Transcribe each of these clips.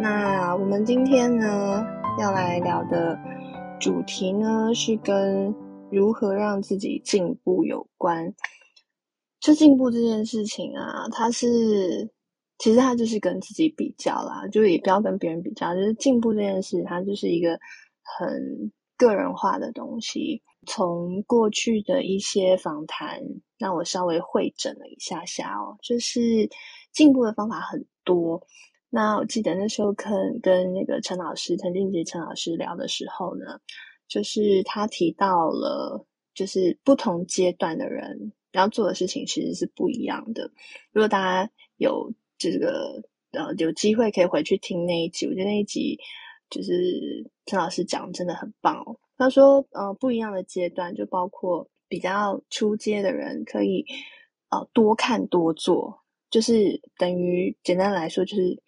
那我们今天呢，要来聊的主题呢，是跟如何让自己进步有关。就进步这件事情啊，它是其实它就是跟自己比较啦，就也不要跟别人比较，就是进步这件事，它就是一个很个人化的东西。从过去的一些访谈，让我稍微会诊了一下下哦，就是进步的方法很多。那我记得那时候跟跟那个陈老师陈俊杰陈老师聊的时候呢，就是他提到了，就是不同阶段的人要做的事情其实是不一样的。如果大家有这个呃有机会可以回去听那一集，我觉得那一集就是陈老师讲真的很棒哦。他说，呃，不一样的阶段就包括比较初阶的人可以，呃，多看多做，就是等于简单来说就是，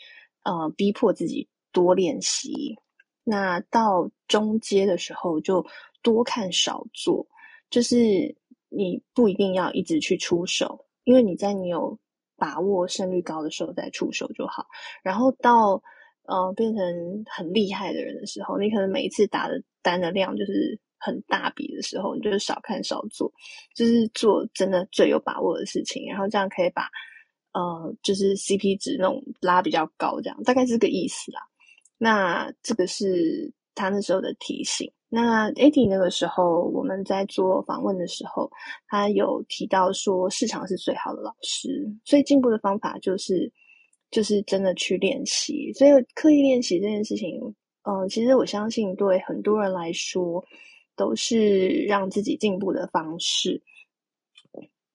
呃，逼迫自己多练习。那到中阶的时候就多看少做，就是你不一定要一直去出手，因为你在你有把握胜率高的时候再出手就好。然后到呃变成很厉害的人的时候，你可能每一次打的。单的量就是很大笔的时候，你就是少看少做，就是做真的最有把握的事情，然后这样可以把呃，就是 CP 值那种拉比较高，这样大概是这个意思啦。那这个是他那时候的提醒。那 AD 那个时候我们在做访问的时候，他有提到说市场是最好的老师，所以进步的方法就是就是真的去练习，所以刻意练习这件事情。嗯、其实我相信对很多人来说，都是让自己进步的方式。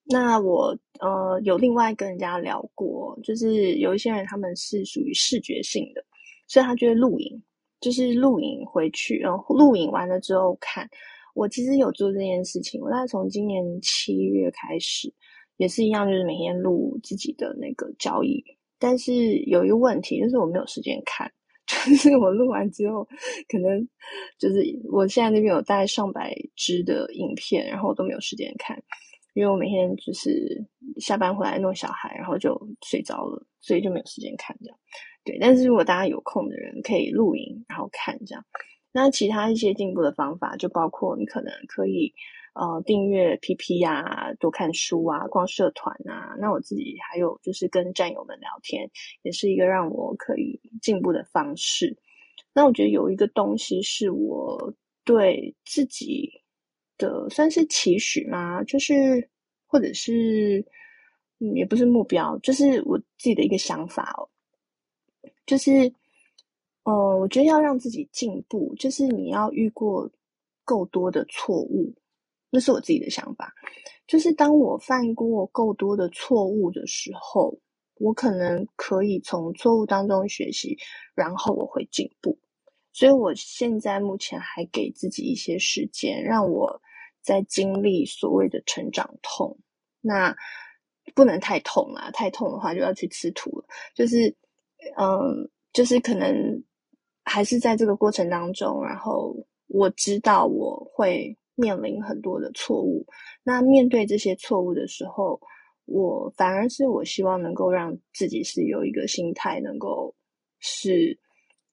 那我呃有另外跟人家聊过，就是有一些人他们是属于视觉性的，所以他觉得录影就是录影回去，然后录影完了之后看。我其实有做这件事情，我大概从今年七月开始，也是一样，就是每天录自己的那个交易。但是有一个问题，就是我没有时间看。就是我录完之后，可能就是我现在那边有大概上百支的影片，然后我都没有时间看，因为我每天就是下班回来弄小孩，然后就睡着了，所以就没有时间看这样。对，但是如果大家有空的人可以录影然后看这样。那其他一些进步的方法，就包括你可能可以。呃，订阅 PP 啊，多看书啊，逛社团啊。那我自己还有就是跟战友们聊天，也是一个让我可以进步的方式。那我觉得有一个东西是我对自己的算是期许嘛，就是或者是，也不是目标，就是我自己的一个想法哦。就是，呃，我觉得要让自己进步，就是你要遇过够多的错误。那是我自己的想法，就是当我犯过够多的错误的时候，我可能可以从错误当中学习，然后我会进步。所以我现在目前还给自己一些时间，让我在经历所谓的成长痛。那不能太痛啦，太痛的话就要去吃土了。就是，嗯，就是可能还是在这个过程当中，然后我知道我会。面临很多的错误，那面对这些错误的时候，我反而是我希望能够让自己是有一个心态，能够是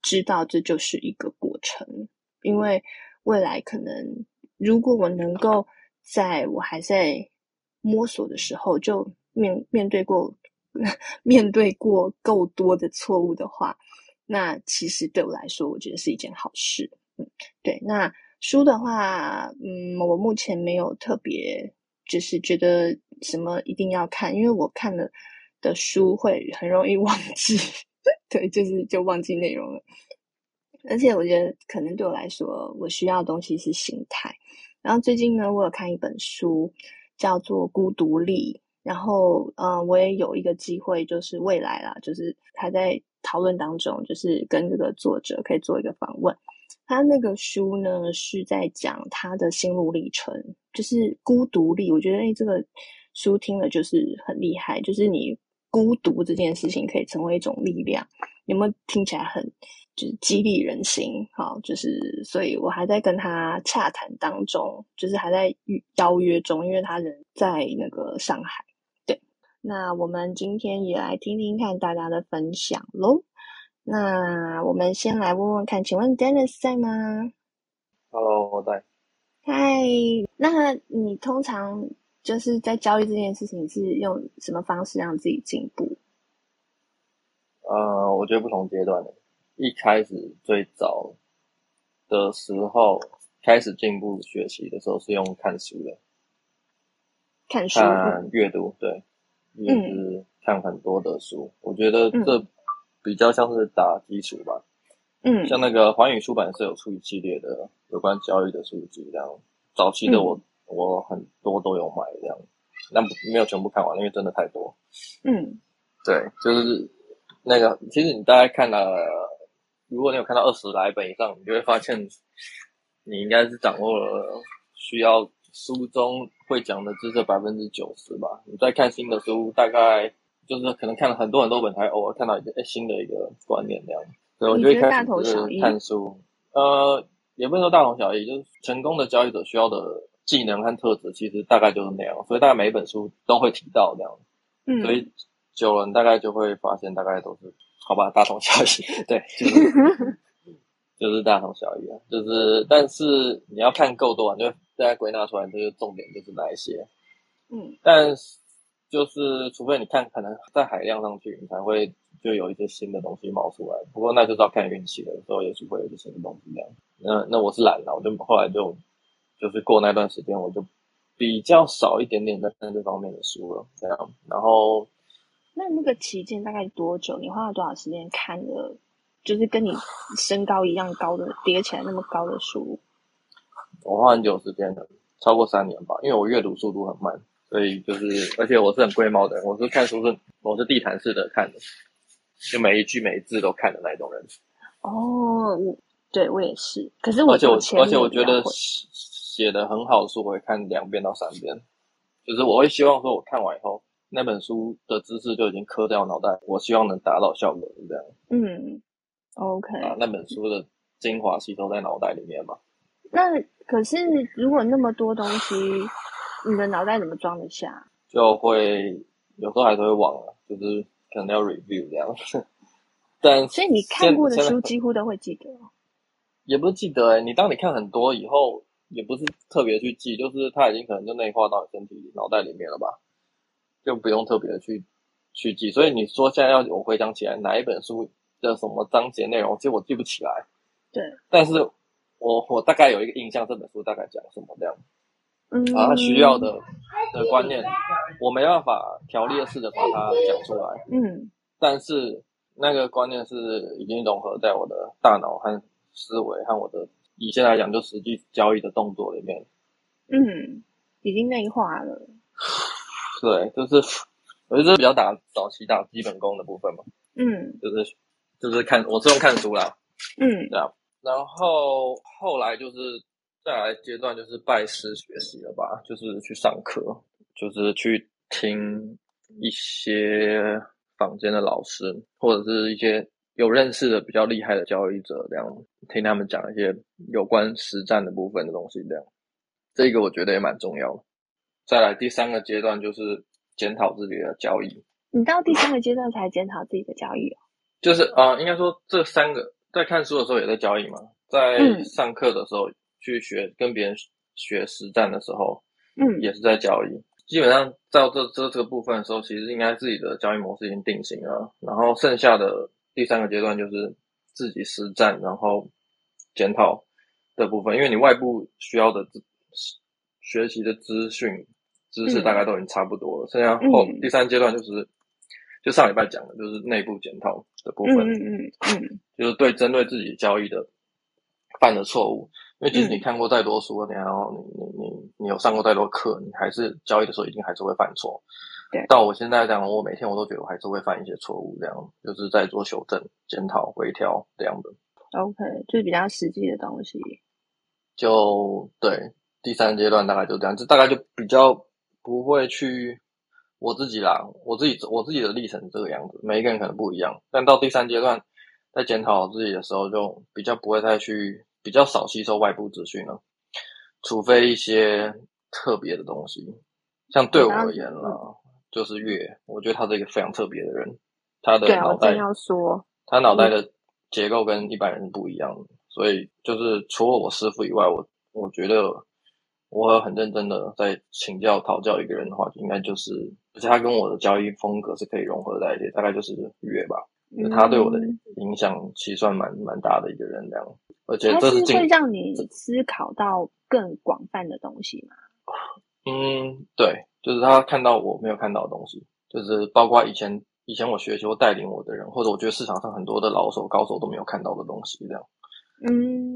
知道这就是一个过程，因为未来可能如果我能够在我还在摸索的时候就面面对过 面对过够多的错误的话，那其实对我来说，我觉得是一件好事。嗯，对，那。书的话，嗯，我目前没有特别，就是觉得什么一定要看，因为我看了的书会很容易忘记，对，就是就忘记内容了。而且我觉得可能对我来说，我需要的东西是心态。然后最近呢，我有看一本书，叫做《孤独力》，然后嗯，我也有一个机会，就是未来啦，就是还在讨论当中，就是跟这个作者可以做一个访问。他那个书呢，是在讲他的心路历程，就是孤独力。我觉得，哎，这个书听了就是很厉害，就是你孤独这件事情可以成为一种力量。有没有听起来很就是激励人心？好，就是所以我还在跟他洽谈当中，就是还在邀约中，因为他人在那个上海。对，那我们今天也来听听看大家的分享喽。那我们先来问问看，请问 Dennis 在吗？Hello，我在。嗨，那你通常就是在交易这件事情，是用什么方式让自己进步？呃，我觉得不同阶段的，一开始最早的时候，开始进步学习的时候是用看书的，看书，看阅读，对，就是看很多的书。嗯、我觉得这比较像是打基础吧。嗯，像那个环宇出版社有出一系列的有关教育的书籍，这样早期的我、嗯、我很多都有买这样，但没有全部看完，因为真的太多。嗯，对，就是那个，其实你大概看了，如果你有看到二十来本以上，你就会发现你应该是掌握了需要书中会讲的知识百分之九十吧。你再看新的书，大概就是可能看了很多很多本，才偶尔看到一个诶新的一个观念这样。对，我觉得一开始是看书，呃，也不能说大同小异，就是成功的交易者需要的技能和特质，其实大概就是那样，所以大概每一本书都会提到这样，嗯，所以久了你大概就会发现，大概都是好吧，大同小异，对，就是 就是大同小异啊，就是但是你要看够多，就大家归纳出来这个重点就是哪一些，嗯，但是就是除非你看可能在海量上去，你才会。就有一些新的东西冒出来，不过那就是要看运气了，有时候也许会有一些新的东西这样。那那我是懒了，我就后来就就是过那段时间，我就比较少一点点在看这方面的书了，这样。然后，那那个期间大概多久？你花了多少时间看了？就是跟你身高一样高的叠起来那么高的书？我花很久时间了，超过三年吧，因为我阅读速度很慢，所以就是而且我是很龟毛的人，我是看书是我是地毯式的看的。就每一句每一字都看的那种人。哦，对我也是。可是我而且我而且我觉得写的很好的书，我会看两遍到三遍。就是我会希望说，我看完以后，那本书的知识就已经刻在我脑袋，我希望能达到效果是这样。嗯，OK。啊，那本书的精华吸收在脑袋里面嘛。那可是如果那么多东西，你的脑袋怎么装得下？就会有时候还是会忘了，就是。可能要 review 这样，但所以你看过的书几乎都会记得，也不是记得你当你看很多以后，也不是特别去记，就是它已经可能就内化到你身体脑袋里面了吧，就不用特别的去去记。所以你说现在要我回想起来哪一本书的什么章节内容，其实我记不起来。对，但是我我大概有一个印象，这本书大概讲什么这样。嗯，啊，他需要的的观念，我没办法条列式的把它讲出来。嗯，但是那个观念是已经融合在我的大脑和思维和我的以前来讲就实际交易的动作里面。嗯，已经内化了。对，就是我觉得比较打早期打基本功的部分嘛。嗯，就是就是看我是用看书啦。嗯，这样，然后后来就是。再来阶段就是拜师学习了吧，就是去上课，就是去听一些坊间的老师，或者是一些有认识的比较厉害的交易者，这样听他们讲一些有关实战的部分的东西，这样，这个我觉得也蛮重要的。再来第三个阶段就是检讨自己的交易。你到第三个阶段才检讨自己的交易哦？就是啊、呃，应该说这三个在看书的时候也在交易嘛，在上课的时候。嗯去学跟别人学实战的时候，嗯，也是在交易。基本上到这这这个部分的时候，其实应该自己的交易模式已经定型了。然后剩下的第三个阶段就是自己实战，然后检讨的部分。因为你外部需要的学习的资讯知识大概都已经差不多了，剩下后第三阶段就是就上礼拜讲的，就是内部检讨的部分。嗯嗯嗯，就是对针对自己交易的犯的错误。因为其实你看过再多书，然后你你你你有上过再多课，你还是交易的时候一定还是会犯错。对，到我现在这样，我每天我都觉得我还是会犯一些错误，这样就是在做修正、检讨、回调这样的。OK，就是比较实际的东西。就对，第三阶段大概就这样，就大概就比较不会去我自己啦，我自己我自己的历程是这个样子，每一个人可能不一样。但到第三阶段，在检讨自己的时候，就比较不会再去。比较少吸收外部资讯了，除非一些特别的东西，像对我而言啦，嗯、就是月，我觉得他是一个非常特别的人，他的脑袋，要说他脑袋的结构跟一般人是不一样的，所以就是除了我师傅以外，我我觉得我很认真的在请教讨教一个人的话，应该就是，而且他跟我的交易风格是可以融合在一起，大概就是月吧。嗯、他对我的影响其实算蛮蛮大的一个人，这样。而且这是，是会让你思考到更广泛的东西吗？嗯，对，就是他看到我没有看到的东西，就是包括以前以前我学习或带领我的人，或者我觉得市场上很多的老手高手都没有看到的东西，这样。嗯。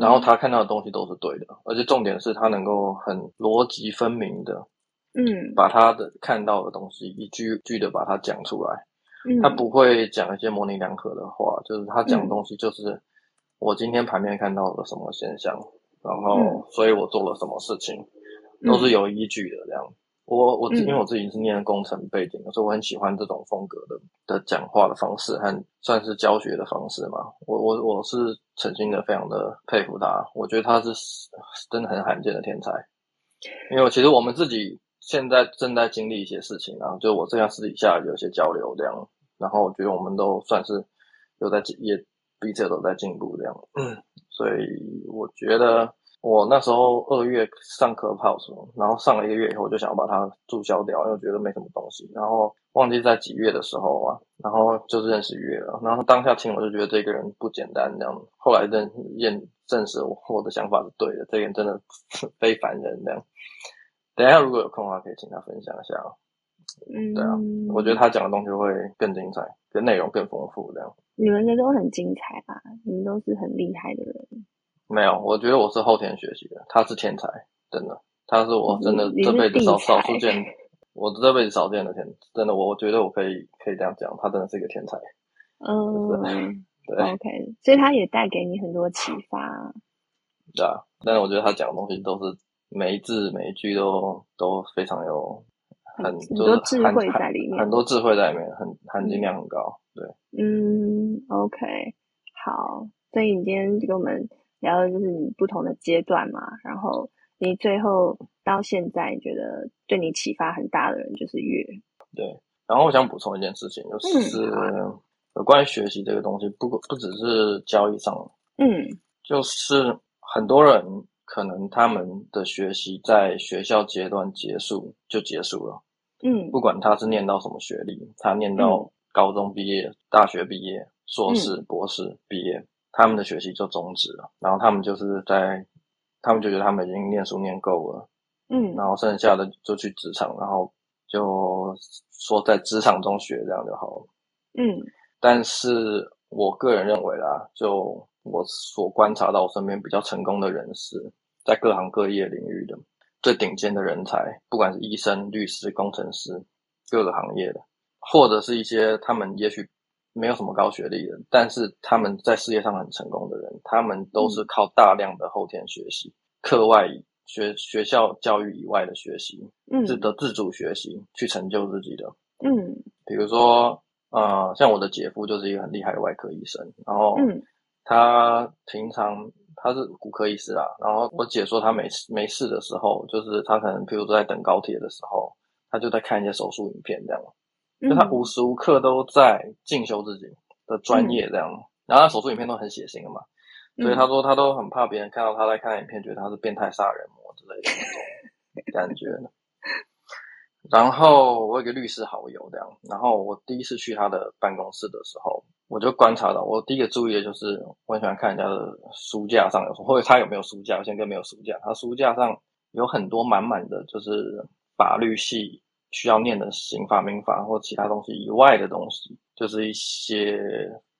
然后他看到的东西都是对的，而且重点是他能够很逻辑分明的，嗯，把他的看到的东西一句句的把它讲出来。嗯。他不会讲一些模棱两可的话，就是他讲的东西就是我今天盘面看到了什么现象，然后所以我做了什么事情。都是有依据的，这样。我我因为我自己是念工程背景的，所以我很喜欢这种风格的的讲话的方式和算是教学的方式嘛。我我我是诚心的，非常的佩服他。我觉得他是真的很罕见的天才。因为其实我们自己现在正在经历一些事情啊，就我这样私底下有一些交流这样，然后我觉得我们都算是有在也彼此都在进步这样。嗯，所以我觉得。我那时候二月上 Clubhouse，然后上了一个月以后，我就想要把它注销掉，因为我觉得没什么东西。然后忘记在几月的时候啊，然后就是认识月了。然后当下听我就觉得这个人不简单，这样。后来认验证实我我的想法是对的，这个人真的非凡人这样。等一下如果有空的话，可以请他分享一下。嗯，对啊，我觉得他讲的东西会更精彩，跟内容更丰富这样。你们的都很精彩吧？你们都是很厉害的人。没有，我觉得我是后天学习的。他是天才，真的，他是我真的这辈子少少数见，我这辈子少见的天，真的，我觉得我可以可以这样讲，他真的是一个天才。嗯，对，OK，所以他也带给你很多启发。对啊，但是我觉得他讲的东西都是每一字每一句都都非常有很，很多智慧在里面，很多智慧在里面，很含金量很高。对，嗯，OK，好，所以你今天给我们。聊的就是你不同的阶段嘛，然后你最后到现在，你觉得对你启发很大的人就是月。对，然后我想补充一件事情，就是有关于学习这个东西，不不只是交易上，嗯，就是很多人可能他们的学习在学校阶段结束就结束了，嗯，不管他是念到什么学历，他念到高中毕业、大学毕业、硕士、博士毕业。他们的学习就终止了，然后他们就是在，他们就觉得他们已经念书念够了，嗯，然后剩下的就去职场，然后就说在职场中学这样就好了，嗯。但是我个人认为啦，就我所观察到我身边比较成功的人士，在各行各业领域的最顶尖的人才，不管是医生、律师、工程师，各个行业的，或者是一些他们也许。没有什么高学历的，但是他们在事业上很成功的人，他们都是靠大量的后天学习、课外学学校教育以外的学习，嗯，自的自主学习去成就自己的，嗯，比如说，呃，像我的姐夫就是一个很厉害的外科医生，然后，嗯，他平常他是骨科医师啦，然后我姐说他没事没事的时候，就是他可能譬如说在等高铁的时候，他就在看一些手术影片这样。就他无时无刻都在进修自己的专业，这样，嗯、然后他手术影片都很血腥的嘛，嗯、所以他说他都很怕别人看到他在看影片，觉得他是变态杀人魔之类的那种 感觉。然后我有个律师好友这样，然后我第一次去他的办公室的时候，我就观察到，我第一个注意的就是我很喜欢看人家的书架上有什么，或者他有没有书架，我先跟没有书架，他书架上有很多满满的，就是法律系。需要念的刑法、民法或其他东西以外的东西，就是一些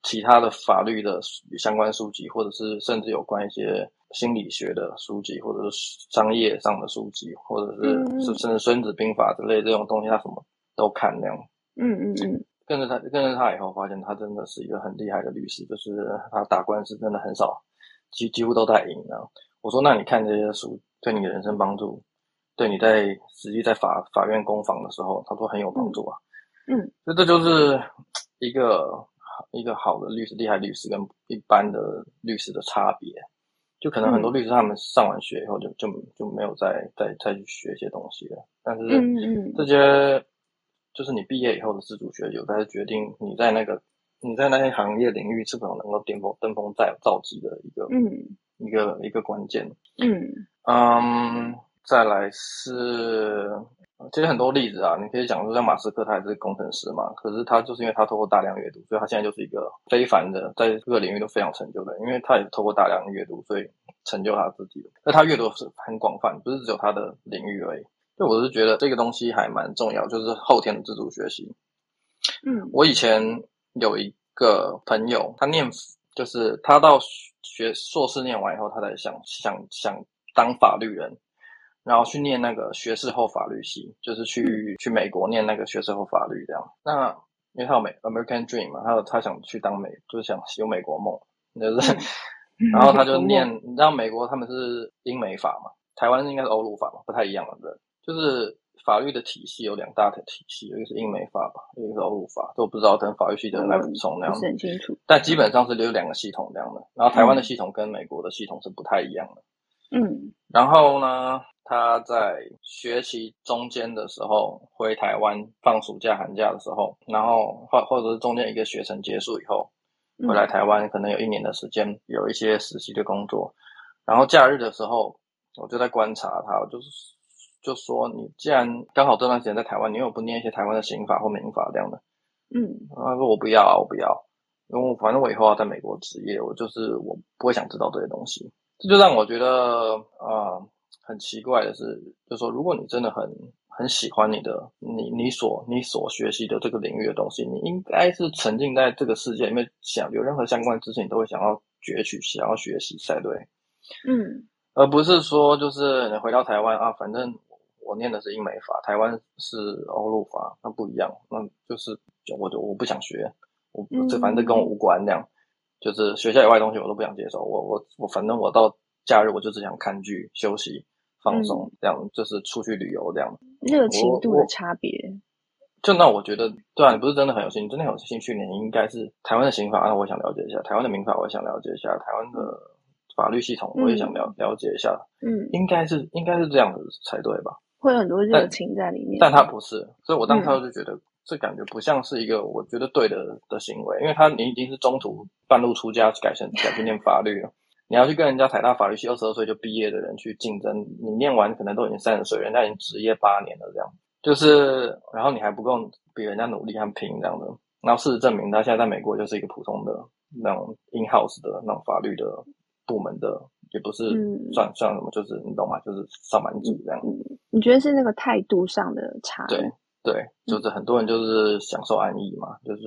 其他的法律的相关书籍，或者是甚至有关一些心理学的书籍，或者是商业上的书籍，或者是甚至《孙子兵法》之类这种东西，他什么都看那样。嗯嗯嗯。跟着他，跟着他以后，发现他真的是一个很厉害的律师，就是他打官司真的很少，几几乎都在赢啊。我说，那你看这些书，对你的人生帮助？对，你在实际在法法院攻防的时候，他说很有帮助啊。嗯，所以这就是一个一个好的律师，厉害律师跟一般的律师的差别。就可能很多律师他们上完学以后就就就没有再再再去学一些东西了。但是这些就是你毕业以后的自主学有在决定你在那个你在那些行业领域是否能够巅峰登峰造造极的一个嗯一个一个关键嗯嗯，再来是。其实很多例子啊，你可以讲说，像马斯克他也是工程师嘛，可是他就是因为他透过大量阅读，所以他现在就是一个非凡的，在各个领域都非常成就的。因为他也透过大量阅读，所以成就他自己的。那他阅读是很广泛，不是只有他的领域而已。所以我是觉得这个东西还蛮重要，就是后天的自主学习。嗯，我以前有一个朋友，他念就是他到学硕士念完以后，他才想想想当法律人。然后去念那个学士后法律系，就是去去美国念那个学士后法律这样。那因为他有美 American Dream 嘛，他有他想去当美，就是想有美国梦，就是，然后他就念，你知道美国他们是英美法嘛，台湾应该是欧陆法嘛，不太一样的，对，就是法律的体系有两大的体系，一个是英美法吧，一个是欧陆法，都不知道等法律系的人来补充那样，很清楚。但基本上是有两个系统这样的，然后台湾的系统跟美国的系统是不太一样的，嗯，然后呢？他在学习中间的时候回台湾放暑假寒假的时候，然后或或者是中间一个学程结束以后回来台湾，可能有一年的时间有一些实习的工作，然后假日的时候我就在观察他，就是就说你既然刚好这段时间在台湾，你又不念一些台湾的刑法或民法这样的，嗯，他说我不要，我不要，因为反正我以后要在美国职业，我就是我不会想知道这些东西，这就让我觉得啊。呃很奇怪的是，就是说，如果你真的很很喜欢你的你你所你所学习的这个领域的东西，你应该是沉浸在这个世界里面，想有任何相关知识，你都会想要攫取，想要学习才对。嗯，而不是说就是你回到台湾啊，反正我念的是英美法，台湾是欧陆法，那不一样，那就是我就我不想学，我这反正跟我无关那样，就是学校以外的东西我都不想接受，我我我反正我到假日我就只想看剧休息。放松，这样就是出去旅游这样。热情度的差别，就那我觉得，对啊，你不是真的很有兴趣，真的很有兴趣，你应该是台湾的刑法，那我想了解一下；台湾的民法，我也想了解一下；台湾的法律系统，我也想了了解一下。嗯，应该是应该是这样子才对吧？会有很多热情在里面，但他不是，所以我当时就觉得，这感觉不像是一个我觉得对的的行为，因为他你已经是中途半路出家，改成改去念法律了。你要去跟人家台大法律系二十二岁就毕业的人去竞争，你念完可能都已经三十岁，人家已经职业八年了，这样就是，然后你还不够比人家努力和拼这样的，然后事实证明他现在在美国就是一个普通的那种 in house 的那种法律的部门的，也不是算、嗯、算什么，就是你懂吗？就是上班族这样。你觉得是那个态度上的差？对对，就是很多人就是享受安逸嘛，就是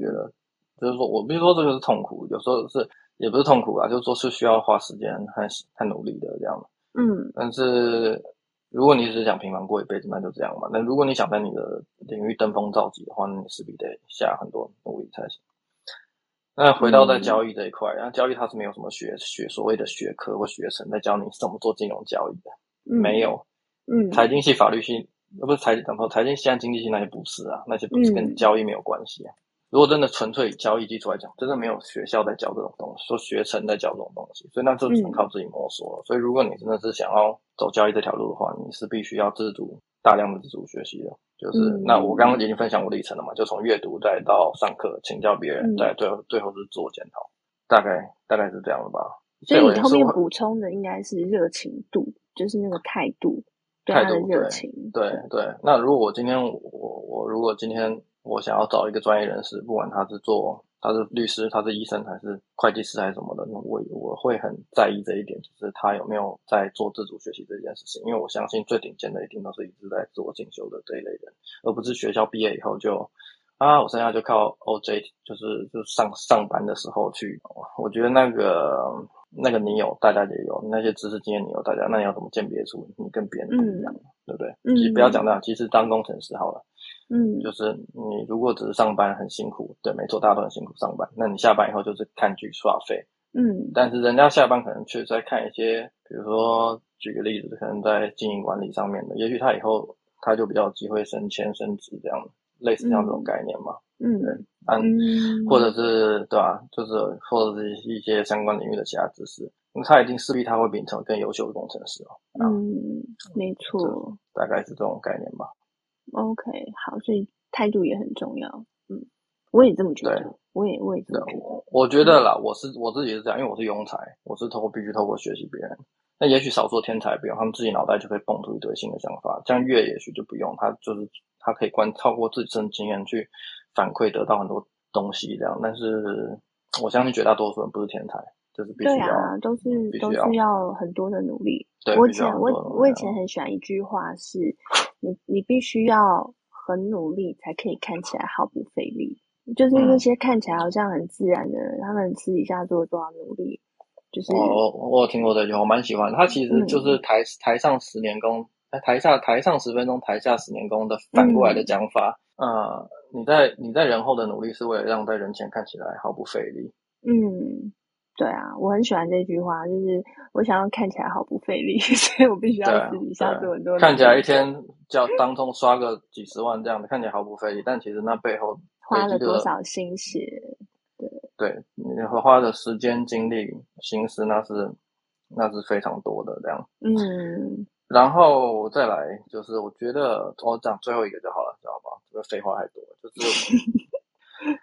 觉得、嗯、就是说我不是说这个是痛苦，有时候是。也不是痛苦啊，就是说是需要花时间和很努力的这样。嗯，但是如果你只是想平凡过一辈子，那就这样嘛。那如果你想在你的领域登峰造极的话，那你势必得下很多努力才行。那回到在交易这一块，然后、嗯、交易它是没有什么学学所谓的学科或学程在教你怎么做金融交易的，嗯、没有。嗯，财经系、法律系，呃，不是财经，然后财经系、经济系那些不是啊，那些不是跟交易没有关系啊。嗯如果真的纯粹以交易基础来讲，真的没有学校在教这种东西，说学程在教这种东西，所以那就只能靠自己摸索了。嗯、所以如果你真的是想要走交易这条路的话，你是必须要自主大量的自主学习的。就是、嗯、那我刚刚已经分享过历程了嘛，就从阅读再到上课请教别人，再最后最后是自我检讨，大概大概是这样的吧。所以你后面补充的应该是热情度，就是那个态度，态度热情。对对，对，那如果我今天我我如果今天。我想要找一个专业人士，不管他是做他是律师，他是医生，还是会计师，还是什么的，我我会很在意这一点，就是他有没有在做自主学习这件事情。因为我相信最顶尖的一定都是一直在自我进修的这一类人，而不是学校毕业以后就啊，我剩下就靠 OJ，就是就上上班的时候去。我觉得那个那个你有，大家也有那些知识经验，你有大家，那你要怎么鉴别出你跟别人不一样，嗯、对不对？嗯，不要讲那样，其实当工程师好了。嗯，就是你如果只是上班很辛苦，对，没错，大家都很辛苦上班。那你下班以后就是看剧刷费，嗯。但是人家下班可能却在看一些，比如说举个例子，可能在经营管理上面的，也许他以后他就比较有机会升迁升职这样，类似这样这种概念嘛。嗯，对，嗯，或者是对吧？就是或者是一些相关领域的其他知识，那他一定势必他会变成更优秀的工程师哦。嗯，没错，大概是这种概念吧。OK，好，所以态度也很重要。嗯，我也这么觉得，我也我也这么觉得。我我觉得啦，我是我自己是这样，因为我是庸才，我是透过必须透过学习别人。那也许少数天才不用，他们自己脑袋就可以蹦出一堆新的想法。这样月也许就不用，他就是他可以观透过自身经验去反馈，得到很多东西这样。但是我相信绝大多数人不是天才，就是必须要，对啊，都是都是要很多的努力。对，我以前我我以前很喜欢一句话是，你你必须要很努力才可以看起来毫不费力。就是那些看起来好像很自然的人，嗯、他们私底下做了多少努力。就是我我有听过这句话，我蛮喜欢。他其实就是台、嗯、台上十年功，台下台上十分钟，台下十年功的反过来的讲法。嗯、呃，你在你在人后的努力是为了让在人前看起来毫不费力。嗯，对啊，我很喜欢这句话，就是我想要看起来毫不费力，所以我必须要私底下做很多。看起来一天叫当中刷个几十万这样的，看起来毫不费力，但其实那背后花了多少心血。对对，你花的时间、精力、心思，那是那是非常多的这样。嗯，然后再来就是，我觉得我讲最后一个就好了，知道吧？这个废话太多了，就是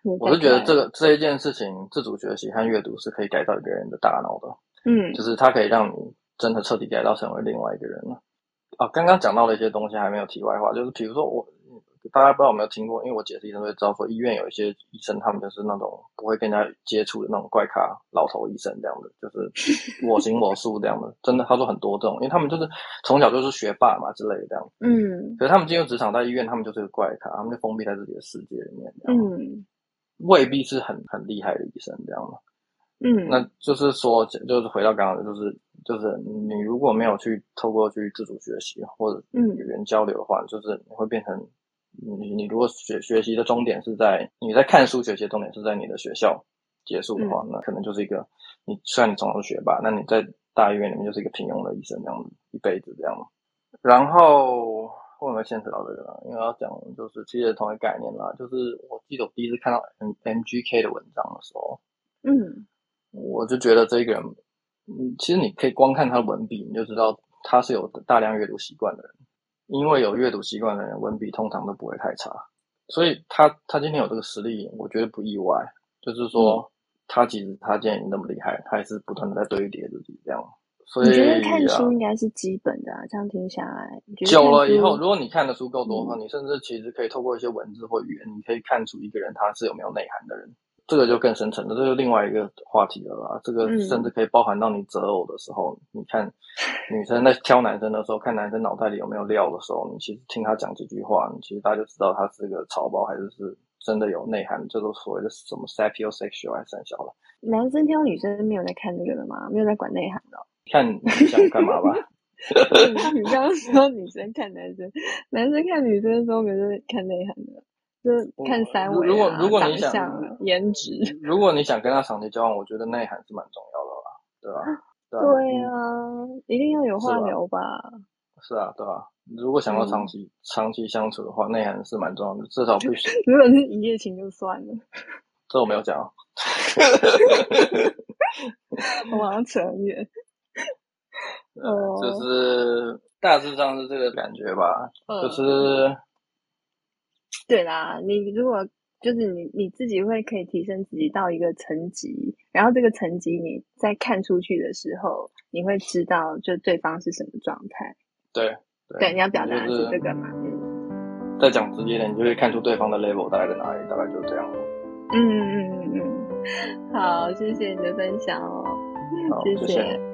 我是觉得这个这一件事情，自主学习和阅读是可以改造一个人的大脑的。嗯，就是它可以让你真的彻底改造成为另外一个人了。啊，刚刚讲到的一些东西还没有题外话，就是比如说我。大家不知道有没有听过，因为我解释医生会知道说，医院有一些医生，他们就是那种不会跟人家接触的那种怪咖老头医生这样的，就是 我行我素这样的。真的，他说很多这种，因为他们就是从小就是学霸嘛之类的这样。嗯。可是他们进入职场，在医院，他们就是个怪咖，他们就封闭在自己的世界里面。嗯。未必是很很厉害的医生这样嘛。嗯。那就是说，就是回到刚刚，就是就是你如果没有去透过去自主学习或者语言交流的话，嗯、就是你会变成。你你如果学学习的终点是在你在看书学习的终点是在你的学校结束的话，嗯、那可能就是一个你虽然你总是学吧，那你在大医院里面就是一个平庸的医生这样一辈子这样。然后为什么牵扯到这个呢？因为要讲就是其实同一个概念啦，就是我记得我第一次看到 M M G K 的文章的时候，嗯，我就觉得这个人，嗯，其实你可以光看他的文笔，你就知道他是有大量阅读习惯的人。因为有阅读习惯的人，文笔通常都不会太差，所以他他今天有这个实力，我觉得不意外。就是说，嗯、他其实他既然那么厉害，他还是不断的在堆叠自己这样。所以我觉得看书应该是基本的啊，这样听下来，久了以后，如果你看的书够多的话，嗯、你甚至其实可以透过一些文字或语言，你可以看出一个人他是有没有内涵的人。这个就更深层的，这就另外一个话题了啦。这个甚至可以包含到你择偶的时候，嗯、你看 女生在挑男生的时候，看男生脑袋里有没有料的时候，你其实听他讲几句话，你其实大家就知道他是个草包还是是真的有内涵，这都所谓的什么 sapiosexual 还是三小了。男生挑女生没有在看这个的吗？没有在管内涵的？看你想干嘛吧。你刚刚说女生看男生，男生看女生的时候可是看内涵的。就是看三围、啊、如果如果你想颜值，如果你想跟他长期交往，我觉得内涵是蛮重要的啦，对吧？对啊，对啊，一定要有话聊吧？是啊，对吧？如果想要长期、嗯、长期相处的话，内涵是蛮重要的，至少必须。如果是一夜情就算了，这我没有讲。我马上扯远。呃，就是大致上是这个感觉吧，嗯、就是。对啦，你如果就是你你自己会可以提升自己到一个层级，然后这个层级你在看出去的时候，你会知道就对方是什么状态。对对，对，你要表达的是这个嘛？就是、嗯。再讲直接点，你就会看出对方的 level 大概在哪里，大概就这样。嗯嗯嗯嗯，好，谢谢你的分享哦，好谢谢。谢谢。